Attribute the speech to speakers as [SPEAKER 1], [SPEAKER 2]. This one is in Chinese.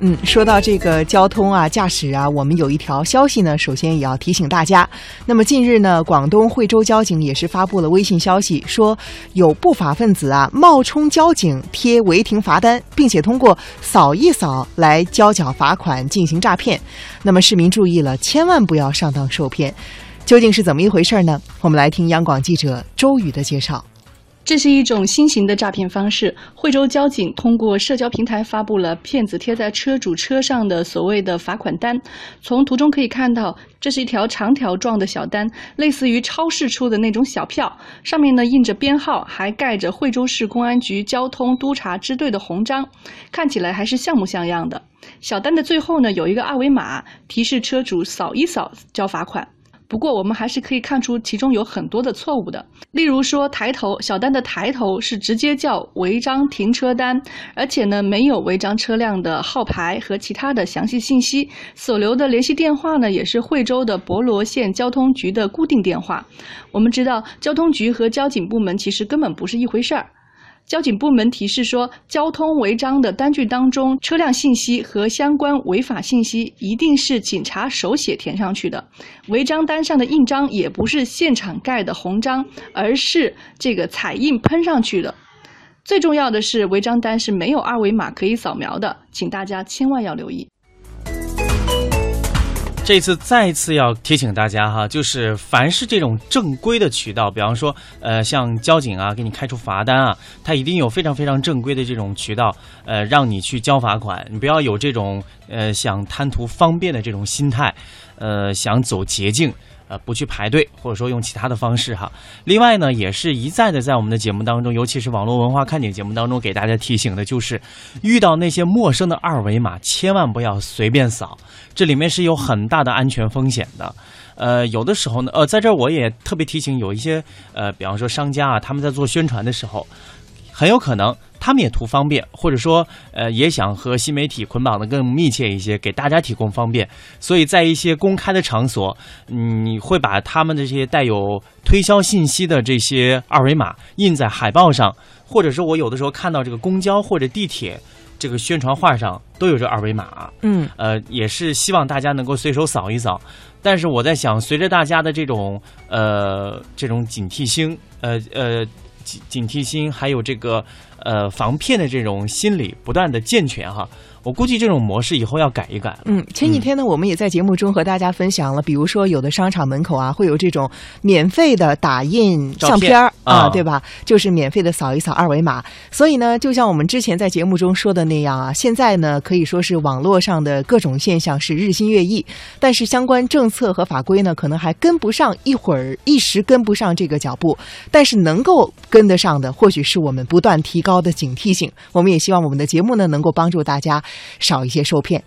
[SPEAKER 1] 嗯，说到这个交通啊、驾驶啊，我们有一条消息呢，首先也要提醒大家。那么近日呢，广东惠州交警也是发布了微信消息，说有不法分子啊冒充交警贴违停罚单，并且通过扫一扫来交缴罚款进行诈骗。那么市民注意了，千万不要上当受骗。究竟是怎么一回事呢？我们来听央广记者周宇的介绍。
[SPEAKER 2] 这是一种新型的诈骗方式。惠州交警通过社交平台发布了骗子贴在车主车上的所谓的罚款单。从图中可以看到，这是一条长条状的小单，类似于超市出的那种小票，上面呢印着编号，还盖着惠州市公安局交通督察支队的红章，看起来还是像模像样的。小单的最后呢有一个二维码，提示车主扫一扫交罚款。不过，我们还是可以看出其中有很多的错误的。例如说，抬头小单的抬头是直接叫违章停车单，而且呢没有违章车辆的号牌和其他的详细信息。所留的联系电话呢，也是惠州的博罗县交通局的固定电话。我们知道，交通局和交警部门其实根本不是一回事儿。交警部门提示说，交通违章的单据当中，车辆信息和相关违法信息一定是警察手写填上去的。违章单上的印章也不是现场盖的红章，而是这个彩印喷上去的。最重要的是，违章单是没有二维码可以扫描的，请大家千万要留意。
[SPEAKER 3] 这次再次要提醒大家哈，就是凡是这种正规的渠道，比方说，呃，像交警啊，给你开出罚单啊，他一定有非常非常正规的这种渠道，呃，让你去交罚款。你不要有这种呃想贪图方便的这种心态，呃，想走捷径。不去排队，或者说用其他的方式哈。另外呢，也是一再的在我们的节目当中，尤其是网络文化看点节目当中，给大家提醒的就是，遇到那些陌生的二维码，千万不要随便扫，这里面是有很大的安全风险的。呃，有的时候呢，呃，在这儿我也特别提醒，有一些呃，比方说商家啊，他们在做宣传的时候。很有可能，他们也图方便，或者说，呃，也想和新媒体捆绑的更密切一些，给大家提供方便。所以在一些公开的场所，你会把他们的这些带有推销信息的这些二维码印在海报上，或者是，我有的时候看到这个公交或者地铁这个宣传画上都有这二维码。
[SPEAKER 1] 嗯，
[SPEAKER 3] 呃，也是希望大家能够随手扫一扫。但是我在想，随着大家的这种呃这种警惕性，呃呃。警警惕心，还有这个呃防骗的这种心理不断的健全哈。我估计这种模式以后要改一改。
[SPEAKER 1] 嗯，前几天呢，我们也在节目中和大家分享了，比如说有的商场门口啊，会有这种免费的打印相片儿啊，对吧？就是免费的扫一扫二维码。所以呢，就像我们之前在节目中说的那样啊，现在呢可以说是网络上的各种现象是日新月异，但是相关政策和法规呢，可能还跟不上，一会儿一时跟不上这个脚步。但是能够跟得上的，或许是我们不断提高的警惕性。我们也希望我们的节目呢，能够帮助大家。少一些受骗。